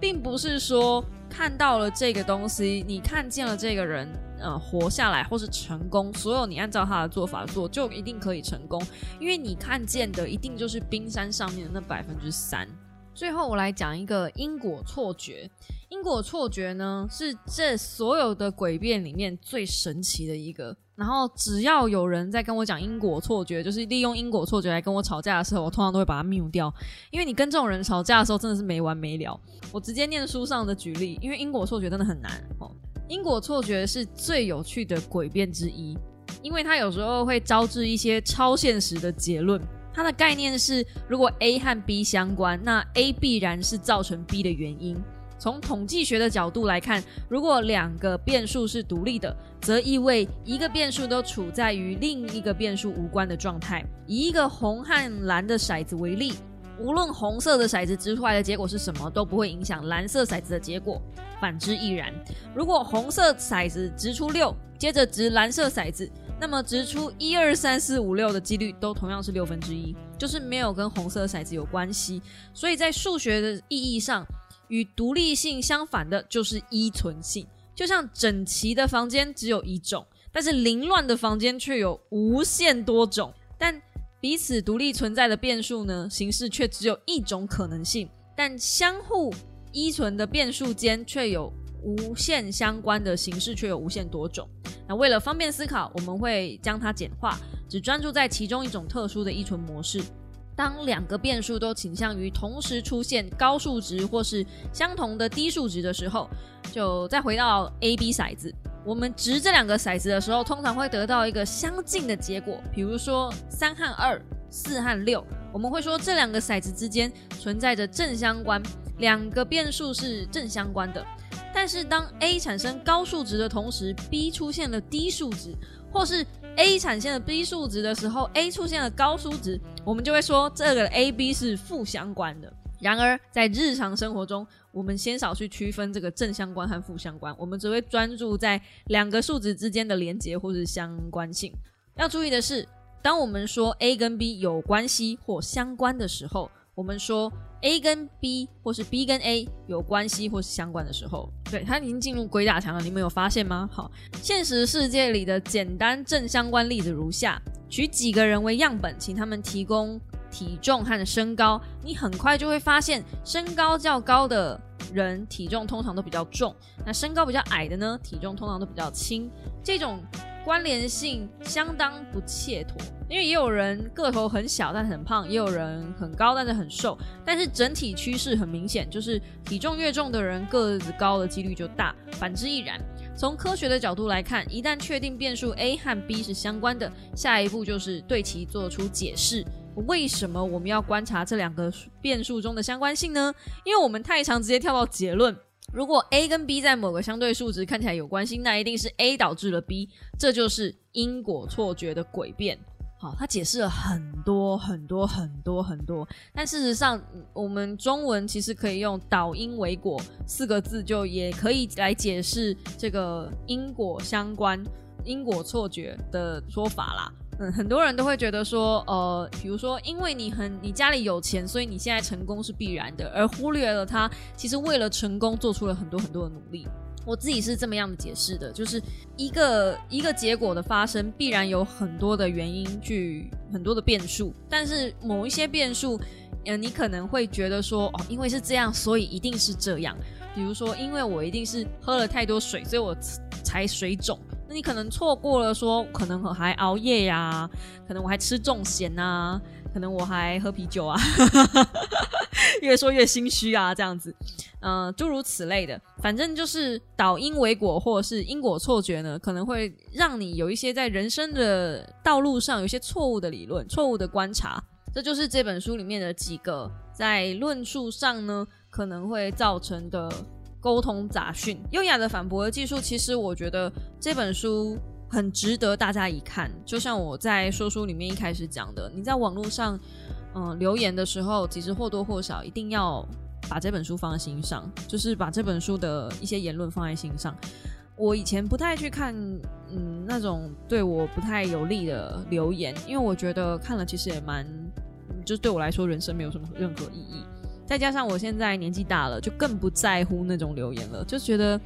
并不是说看到了这个东西，你看见了这个人。呃，活下来或是成功，所有你按照他的做法做，就一定可以成功，因为你看见的一定就是冰山上面的那百分之三。最后，我来讲一个因果错觉。因果错觉呢，是这所有的诡辩里面最神奇的一个。然后，只要有人在跟我讲因果错觉，就是利用因果错觉来跟我吵架的时候，我通常都会把它 mute 掉，因为你跟这种人吵架的时候，真的是没完没了。我直接念书上的举例，因为因果错觉真的很难哦。因果错觉是最有趣的诡辩之一，因为它有时候会招致一些超现实的结论。它的概念是，如果 A 和 B 相关，那 A 必然是造成 B 的原因。从统计学的角度来看，如果两个变数是独立的，则意味一个变数都处在与另一个变数无关的状态。以一个红和蓝的骰子为例。无论红色的骰子掷出来的结果是什么，都不会影响蓝色骰子的结果。反之亦然。如果红色骰子掷出六，接着掷蓝色骰子，那么掷出一二三四五六的几率都同样是六分之一，就是没有跟红色骰子有关系。所以在数学的意义上，与独立性相反的就是依存性。就像整齐的房间只有一种，但是凌乱的房间却有无限多种。但彼此独立存在的变数呢，形式却只有一种可能性，但相互依存的变数间却有无限相关的形式，却有无限多种。那为了方便思考，我们会将它简化，只专注在其中一种特殊的依存模式。当两个变数都倾向于同时出现高数值或是相同的低数值的时候，就再回到 A、B 骰子。我们掷这两个骰子的时候，通常会得到一个相近的结果，比如说三和二、四和六。我们会说这两个骰子之间存在着正相关，两个变数是正相关的。但是当 A 产生高数值的同时，B 出现了低数值，或是 A 产生了 B 数值的时候，A 出现了高数值，我们就会说这个 A、B 是负相关的。然而，在日常生活中，我们鲜少去区分这个正相关和负相关，我们只会专注在两个数值之间的连接或是相关性。要注意的是，当我们说 A 跟 B 有关系或相关的时候，我们说 A 跟 B 或是 B 跟 A 有关系或是相关的时候，对，它已经进入鬼打墙了。你们有发现吗？好，现实世界里的简单正相关例子如下：取几个人为样本，请他们提供。体重和身高，你很快就会发现，身高较高的人体重通常都比较重，那身高比较矮的呢，体重通常都比较轻。这种关联性相当不切妥，因为也有人个头很小但很胖，也有人很高但是很瘦，但是整体趋势很明显，就是体重越重的人个子高的几率就大，反之亦然。从科学的角度来看，一旦确定变数 A 和 B 是相关的，下一步就是对其做出解释。为什么我们要观察这两个变数中的相关性呢？因为我们太常直接跳到结论。如果 A 跟 B 在某个相对数值看起来有关系，那一定是 A 导致了 B，这就是因果错觉的诡辩。好，他解释了很多很多很多很多，但事实上，我们中文其实可以用“导因为果”四个字，就也可以来解释这个因果相关、因果错觉的说法啦。很多人都会觉得说，呃，比如说，因为你很你家里有钱，所以你现在成功是必然的，而忽略了他其实为了成功做出了很多很多的努力。我自己是这么样的解释的，就是一个一个结果的发生必然有很多的原因，去很多的变数，但是某一些变数，呃，你可能会觉得说，哦，因为是这样，所以一定是这样。比如说，因为我一定是喝了太多水，所以我才水肿。你可能错过了，说可能还熬夜呀，可能我还吃重咸呐，可能我还喝啤酒啊，越说越心虚啊，这样子，嗯，诸如此类的，反正就是导因为果，或是因果错觉呢，可能会让你有一些在人生的道路上有一些错误的理论、错误的观察，这就是这本书里面的几个在论述上呢可能会造成的。沟通杂讯，优雅的反驳的技术，其实我觉得这本书很值得大家一看。就像我在说书里面一开始讲的，你在网络上嗯留言的时候，其实或多或少一定要把这本书放在心上，就是把这本书的一些言论放在心上。我以前不太去看嗯那种对我不太有利的留言，因为我觉得看了其实也蛮，就对我来说人生没有什么任何意义。再加上我现在年纪大了，就更不在乎那种留言了，就觉得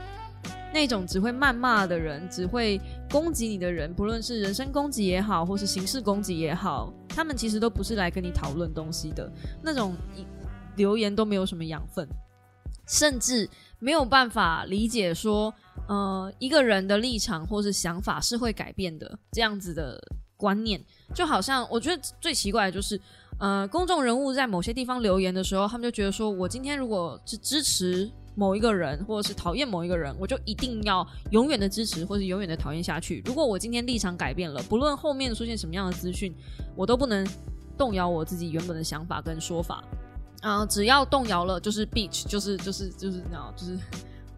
那种只会谩骂的人，只会攻击你的人，不论是人身攻击也好，或是形式攻击也好，他们其实都不是来跟你讨论东西的，那种留言都没有什么养分，甚至没有办法理解说，呃，一个人的立场或是想法是会改变的这样子的观念，就好像我觉得最奇怪的就是。呃，公众人物在某些地方留言的时候，他们就觉得说，我今天如果是支持某一个人，或者是讨厌某一个人，我就一定要永远的支持，或者永远的讨厌下去。如果我今天立场改变了，不论后面出现什么样的资讯，我都不能动摇我自己原本的想法跟说法。啊，只要动摇了，就是 beach，就是就是就是你知道，就是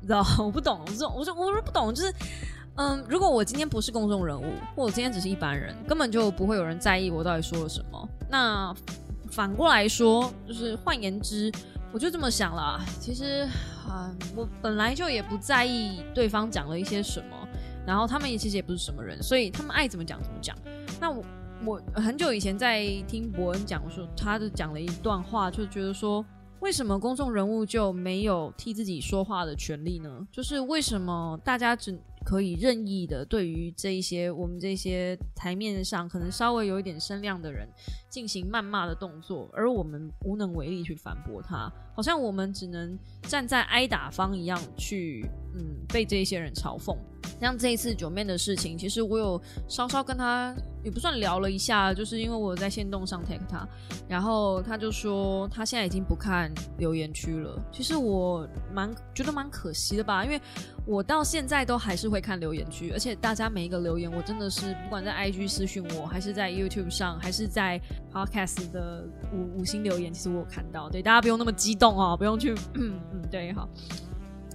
你知道，我不懂，我说我说我说不懂，就是。嗯，如果我今天不是公众人物，或我今天只是一般人，根本就不会有人在意我到底说了什么。那反过来说，就是换言之，我就这么想了。其实啊，我本来就也不在意对方讲了一些什么，然后他们也其实也不是什么人，所以他们爱怎么讲怎么讲。那我我很久以前在听伯恩讲说，他的讲了一段话，就觉得说，为什么公众人物就没有替自己说话的权利呢？就是为什么大家只可以任意的对于这一些我们这些台面上可能稍微有一点声量的人进行谩骂的动作，而我们无能为力去反驳他，好像我们只能站在挨打方一样去，嗯，被这些人嘲讽。像这一次九面的事情，其实我有稍稍跟他也不算聊了一下，就是因为我在线动上 take 他，然后他就说他现在已经不看留言区了。其实我蛮觉得蛮可惜的吧，因为我到现在都还是会看留言区，而且大家每一个留言，我真的是不管在 IG 私讯我，还是在 YouTube 上，还是在 Podcast 的五五星留言，其实我有看到。对，大家不用那么激动哦，不用去，嗯嗯，对，好。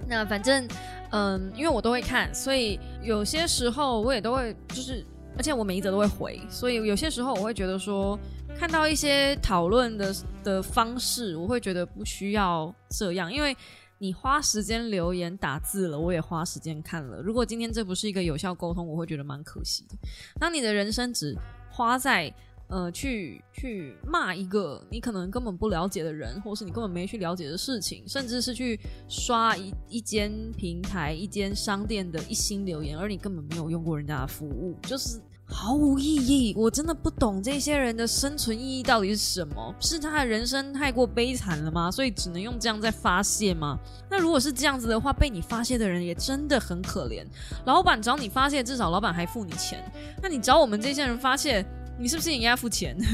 那反正，嗯，因为我都会看，所以有些时候我也都会，就是而且我每一则都会回，所以有些时候我会觉得说，看到一些讨论的的方式，我会觉得不需要这样，因为你花时间留言打字了，我也花时间看了。如果今天这不是一个有效沟通，我会觉得蛮可惜的。当你的人生只花在呃，去去骂一个你可能根本不了解的人，或是你根本没去了解的事情，甚至是去刷一一间平台、一间商店的一星留言，而你根本没有用过人家的服务，就是毫无意义。我真的不懂这些人的生存意义到底是什么？是他的人生太过悲惨了吗？所以只能用这样在发泄吗？那如果是这样子的话，被你发泄的人也真的很可怜。老板找你发泄，至少老板还付你钱。那你找我们这些人发泄？你是不是也应该付钱？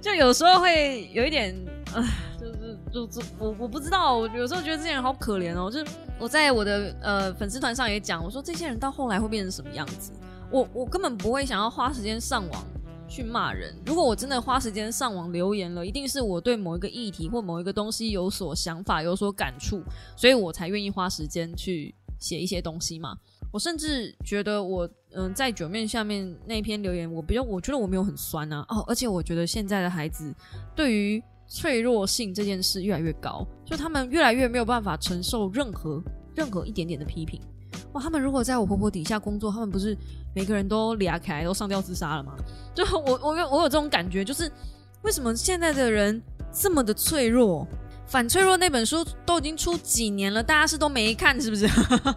就有时候会有一点，唉，就是就就我我不知道，我有时候觉得这些人好可怜哦。就是我在我的呃粉丝团上也讲，我说这些人到后来会变成什么样子？我我根本不会想要花时间上网去骂人。如果我真的花时间上网留言了，一定是我对某一个议题或某一个东西有所想法、有所感触，所以我才愿意花时间去写一些东西嘛。我甚至觉得我。嗯，在九面下面那篇留言，我比较，我觉得我没有很酸啊。哦，而且我觉得现在的孩子对于脆弱性这件事越来越高，就他们越来越没有办法承受任何任何一点点的批评。哇，他们如果在我婆婆底下工作，他们不是每个人都俩开都上吊自杀了吗？就我我有我有这种感觉，就是为什么现在的人这么的脆弱？反脆弱那本书都已经出几年了，大家是都没看是不是？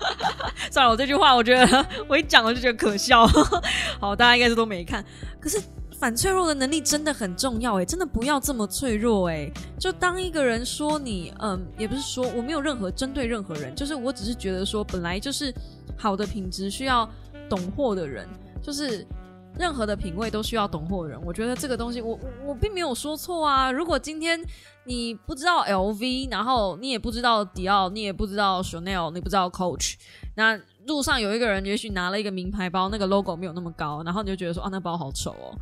算了，我这句话我觉得我一讲我就觉得可笑。好，大家应该是都没看。可是反脆弱的能力真的很重要哎，真的不要这么脆弱哎。就当一个人说你，嗯，也不是说我没有任何针对任何人，就是我只是觉得说，本来就是好的品质需要懂货的人，就是。任何的品味都需要懂货人，我觉得这个东西，我我我并没有说错啊。如果今天你不知道 LV，然后你也不知道迪奥，你也不知道 Chanel，你不知道 Coach，那路上有一个人也许拿了一个名牌包，那个 logo 没有那么高，然后你就觉得说啊，那包好丑哦。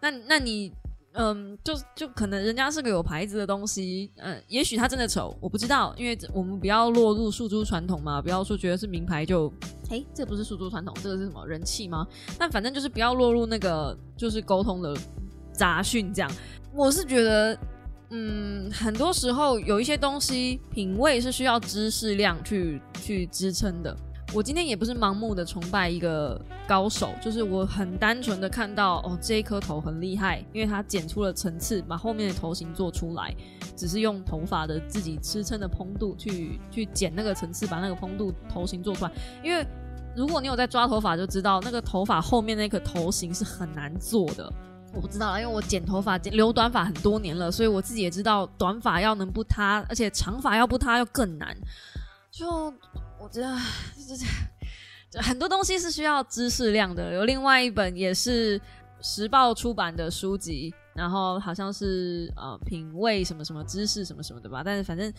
那那你。嗯，就就可能人家是个有牌子的东西，嗯，也许它真的丑，我不知道，因为我们不要落入诉诸传统嘛，不要说觉得是名牌就，哎，这不是诉诸传统，这个是什么人气吗？但反正就是不要落入那个就是沟通的杂讯这样。我是觉得，嗯，很多时候有一些东西品味是需要知识量去去支撑的。我今天也不是盲目的崇拜一个高手，就是我很单纯的看到哦，这一颗头很厉害，因为它剪出了层次，把后面的头型做出来，只是用头发的自己支撑的蓬度去去剪那个层次，把那个蓬度头型做出来。因为如果你有在抓头发，就知道那个头发后面那个头型是很难做的。我不知道，因为我剪头发剪留短发很多年了，所以我自己也知道短发要能不塌，而且长发要不塌要更难。就。我觉得这很多东西是需要知识量的。有另外一本也是时报出版的书籍，然后好像是呃品味什么什么知识什么什么的吧。但是反正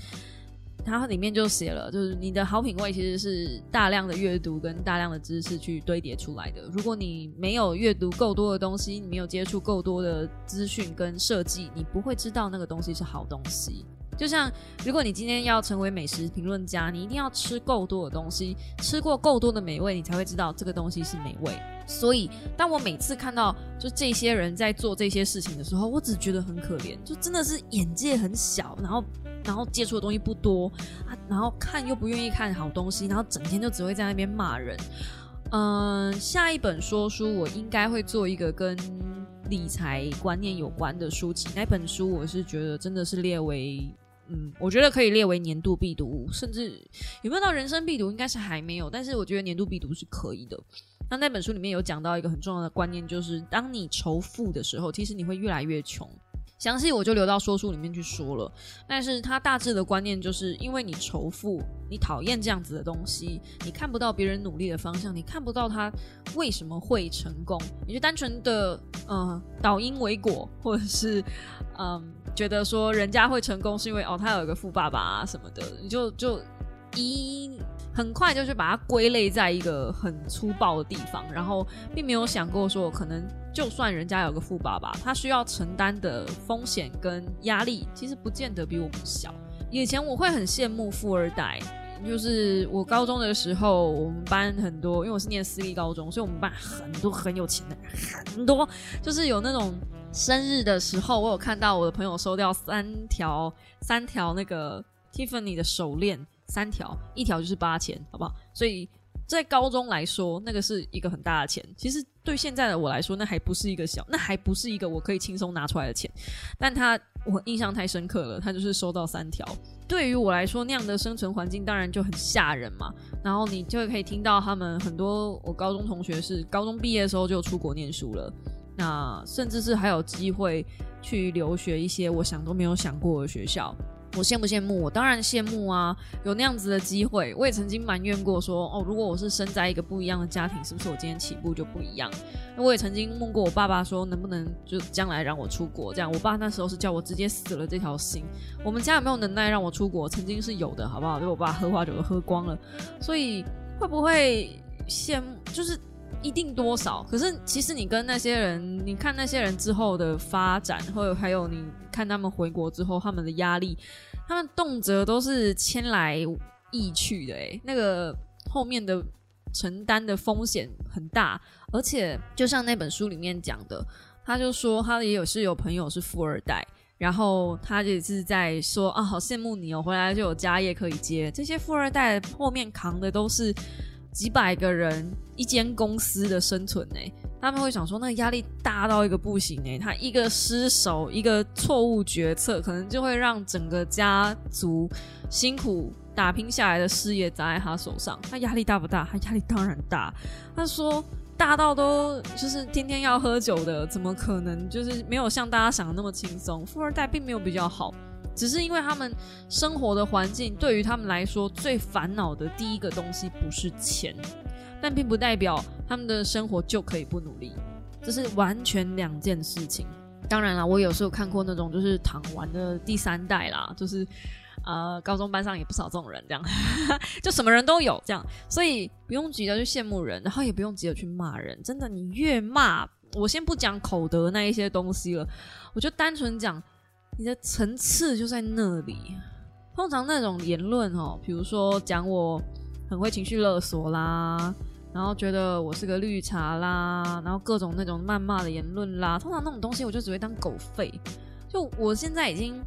它里面就写了，就是你的好品味其实是大量的阅读跟大量的知识去堆叠出来的。如果你没有阅读够多的东西，你没有接触够多的资讯跟设计，你不会知道那个东西是好东西。就像，如果你今天要成为美食评论家，你一定要吃够多的东西，吃过够多的美味，你才会知道这个东西是美味。所以，当我每次看到就这些人在做这些事情的时候，我只觉得很可怜，就真的是眼界很小，然后，然后接触的东西不多啊，然后看又不愿意看好东西，然后整天就只会在那边骂人。嗯，下一本说书我应该会做一个跟理财观念有关的书籍，那本书我是觉得真的是列为。嗯，我觉得可以列为年度必读，甚至有没有到人生必读，应该是还没有。但是我觉得年度必读是可以的。那那本书里面有讲到一个很重要的观念，就是当你仇富的时候，其实你会越来越穷。详细我就留到说书里面去说了。但是他大致的观念就是，因为你仇富，你讨厌这样子的东西，你看不到别人努力的方向，你看不到他为什么会成功，你就单纯的嗯导因为果，或者是嗯。觉得说人家会成功是因为哦他有一个富爸爸啊什么的，你就就一很快就去把它归类在一个很粗暴的地方，然后并没有想过说可能就算人家有个富爸爸，他需要承担的风险跟压力其实不见得比我们小。以前我会很羡慕富二代，就是我高中的时候，我们班很多，因为我是念私立高中，所以我们班很多很有钱的人，很多就是有那种生日的时候，我有看到我的朋友收掉三条三条那个 Tiffany 的手链，三条，一条就是八千，好不好？所以。在高中来说，那个是一个很大的钱。其实对现在的我来说，那还不是一个小，那还不是一个我可以轻松拿出来的钱。但他我印象太深刻了，他就是收到三条。对于我来说，那样的生存环境当然就很吓人嘛。然后你就可以听到他们很多我高中同学是高中毕业的时候就出国念书了，那甚至是还有机会去留学一些我想都没有想过的学校。我羡不羡慕？我当然羡慕啊！有那样子的机会，我也曾经埋怨过，说哦，如果我是生在一个不一样的家庭，是不是我今天起步就不一样？那我也曾经问过我爸爸，说能不能就将来让我出国？这样，我爸那时候是叫我直接死了这条心。我们家有没有能耐让我出国？曾经是有的，好不好？被我爸喝花酒都喝光了，所以会不会羡慕？就是一定多少？可是其实你跟那些人，你看那些人之后的发展，或者还有你。看他们回国之后，他们的压力，他们动辄都是迁来意去的，诶，那个后面的承担的风险很大，而且就像那本书里面讲的，他就说他也有是有朋友是富二代，然后他也是在说啊，好羡慕你哦，回来就有家业可以接。这些富二代后面扛的都是几百个人一间公司的生存，诶。他们会想说，那压力大到一个不行诶，他一个失手，一个错误决策，可能就会让整个家族辛苦打拼下来的事业砸在他手上。他压力大不大？他压力当然大。他说，大到都就是天天要喝酒的，怎么可能就是没有像大家想的那么轻松？富二代并没有比较好，只是因为他们生活的环境对于他们来说最烦恼的第一个东西不是钱。但并不代表他们的生活就可以不努力，这是完全两件事情。当然啦，我有时候看过那种就是躺完的第三代啦，就是呃高中班上也不少这种人，这样 就什么人都有这样，所以不用急着去羡慕人，然后也不用急着去骂人。真的，你越骂，我先不讲口德那一些东西了，我就单纯讲你的层次就在那里。通常那种言论哦，比如说讲我很会情绪勒索啦。然后觉得我是个绿茶啦，然后各种那种谩骂的言论啦，通常那种东西我就只会当狗吠。就我现在已经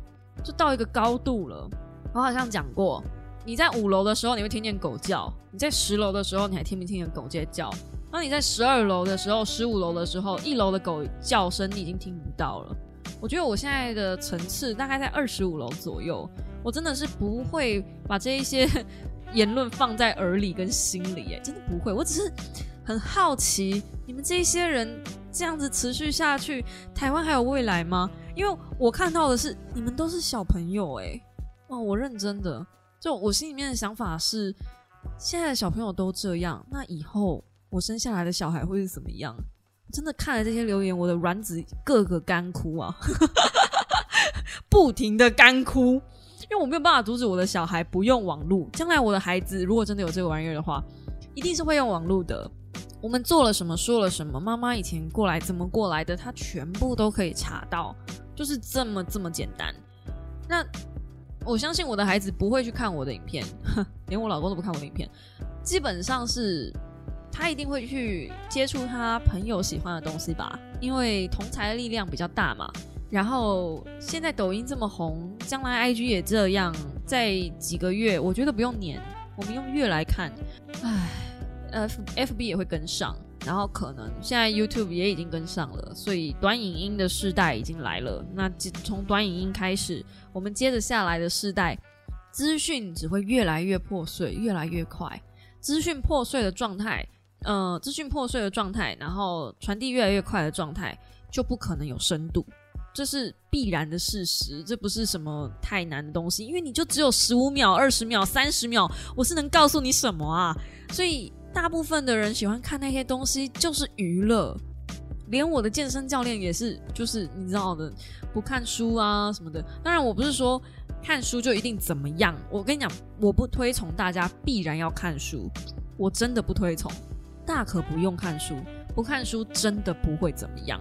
就到一个高度了，我好像讲过，你在五楼的时候你会听见狗叫，你在十楼的时候你还听不听见狗在叫？然后你在十二楼的时候、十五楼的时候，一楼的狗叫声你已经听不到了。我觉得我现在的层次大概在二十五楼左右，我真的是不会把这一些。言论放在耳里跟心里，哎，真的不会。我只是很好奇，你们这些人这样子持续下去，台湾还有未来吗？因为我看到的是你们都是小朋友，哎，哇，我认真的，就我心里面的想法是，现在的小朋友都这样，那以后我生下来的小孩会是怎么样？真的看了这些留言，我的卵子个个干枯啊，不停的干枯。因为我没有办法阻止我的小孩不用网络，将来我的孩子如果真的有这个玩意儿的话，一定是会用网络的。我们做了什么，说了什么，妈妈以前过来怎么过来的，他全部都可以查到，就是这么这么简单。那我相信我的孩子不会去看我的影片，连我老公都不看我的影片，基本上是他一定会去接触他朋友喜欢的东西吧，因为同才的力量比较大嘛。然后现在抖音这么红，将来 IG 也这样，在几个月，我觉得不用年，我们用月来看，唉，F FB 也会跟上，然后可能现在 YouTube 也已经跟上了，所以短影音的世代已经来了。那从短影音开始，我们接着下来的世代，资讯只会越来越破碎，越来越快。资讯破碎的状态，呃，资讯破碎的状态，然后传递越来越快的状态，就不可能有深度。这是必然的事实，这不是什么太难的东西，因为你就只有十五秒、二十秒、三十秒，我是能告诉你什么啊？所以大部分的人喜欢看那些东西就是娱乐，连我的健身教练也是，就是你知道的，不看书啊什么的。当然，我不是说看书就一定怎么样，我跟你讲，我不推崇大家必然要看书，我真的不推崇，大可不用看书，不看书真的不会怎么样。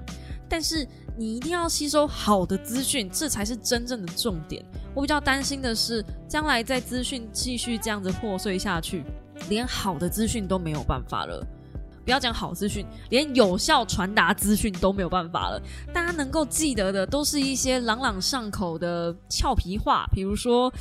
但是你一定要吸收好的资讯，这才是真正的重点。我比较担心的是，将来在资讯继续这样子破碎下去，连好的资讯都没有办法了。不要讲好资讯，连有效传达资讯都没有办法了。大家能够记得的，都是一些朗朗上口的俏皮话，比如说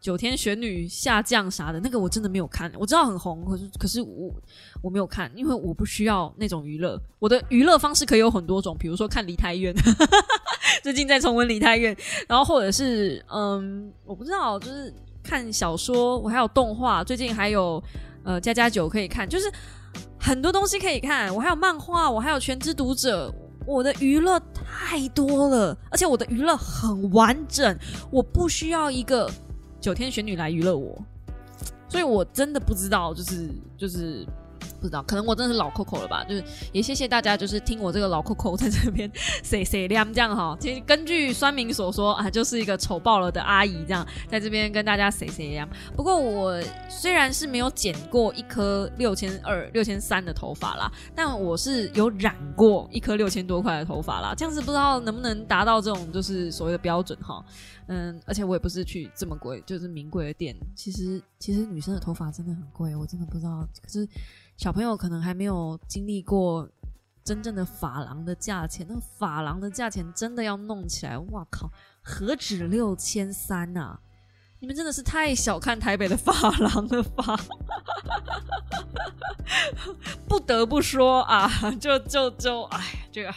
九天玄女下降啥的，那个我真的没有看。我知道很红，可是可是我我没有看，因为我不需要那种娱乐。我的娱乐方式可以有很多种，比如说看梨泰院。最近在重温《梨泰院》，然后或者是嗯，我不知道，就是看小说，我还有动画，最近还有呃《加加九》可以看，就是很多东西可以看。我还有漫画，我还有《全职读者》，我的娱乐太多了，而且我的娱乐很完整，我不需要一个九天玄女来娱乐我，所以我真的不知道，就是就是。不知道，可能我真的是老 Coco 了吧？就是也谢谢大家，就是听我这个老 Coco 在这边 say say 亮这样哈。其实根据酸民所说啊，就是一个丑爆了的阿姨这样，在这边跟大家 say say 亮。不过我虽然是没有剪过一颗六千二、六千三的头发啦，但我是有染过一颗六千多块的头发啦。这样子不知道能不能达到这种就是所谓的标准哈。嗯，而且我也不是去这么贵，就是名贵的店。其实其实女生的头发真的很贵，我真的不知道。可是。小朋友可能还没有经历过真正的发廊的价钱，那发廊的价钱真的要弄起来，哇靠，何止六千三呐！你们真的是太小看台北的发廊了吧？不得不说啊，就就就，哎，这个，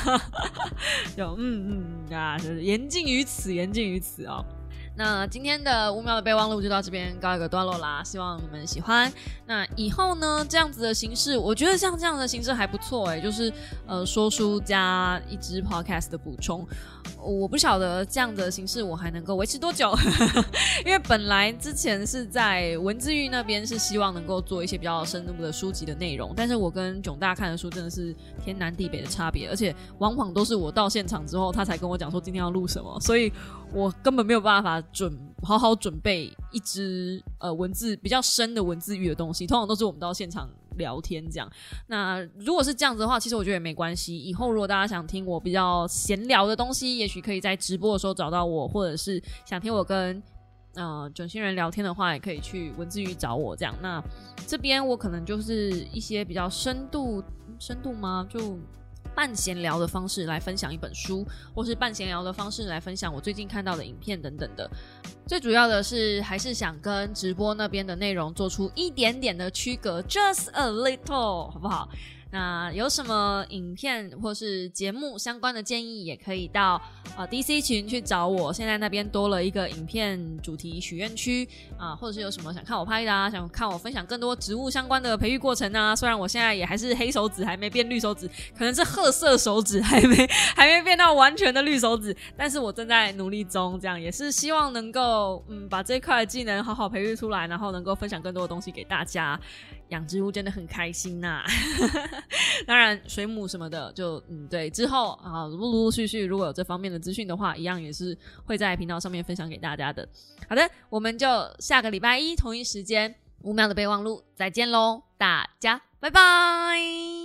就嗯嗯啊，就是言尽于此，言尽于此啊。那今天的五秒的备忘录就到这边告一个段落啦，希望你们喜欢。那以后呢，这样子的形式，我觉得像这样的形式还不错哎，就是呃说书加一支 podcast 的补充。我不晓得这样的形式我还能够维持多久，因为本来之前是在文字狱那边是希望能够做一些比较深入的书籍的内容，但是我跟囧大看的书真的是天南地北的差别，而且往往都是我到现场之后，他才跟我讲说今天要录什么，所以我根本没有办法准好好准备一支呃文字比较深的文字狱的东西，通常都是我们到现场。聊天这样，那如果是这样子的话，其实我觉得也没关系。以后如果大家想听我比较闲聊的东西，也许可以在直播的时候找到我，或者是想听我跟呃准新人聊天的话，也可以去文字狱找我这样。那这边我可能就是一些比较深度深度吗？就。半闲聊的方式来分享一本书，或是半闲聊的方式来分享我最近看到的影片等等的。最主要的是，还是想跟直播那边的内容做出一点点的区隔，just a little，好不好？那有什么影片或是节目相关的建议，也可以到呃 DC 群去找我。现在那边多了一个影片主题许愿区啊，或者是有什么想看我拍的啊，想看我分享更多植物相关的培育过程啊。虽然我现在也还是黑手指，还没变绿手指，可能是褐色手指还没 还没变到完全的绿手指，但是我正在努力中。这样也是希望能够嗯把这块技能好好培育出来，然后能够分享更多的东西给大家。养植物真的很开心呐，当然水母什么的，就嗯对，之后啊陆陆续续如果有这方面的资讯的话，一样也是会在频道上面分享给大家的。好的，我们就下个礼拜一同一时间五秒的备忘录再见喽，大家拜拜。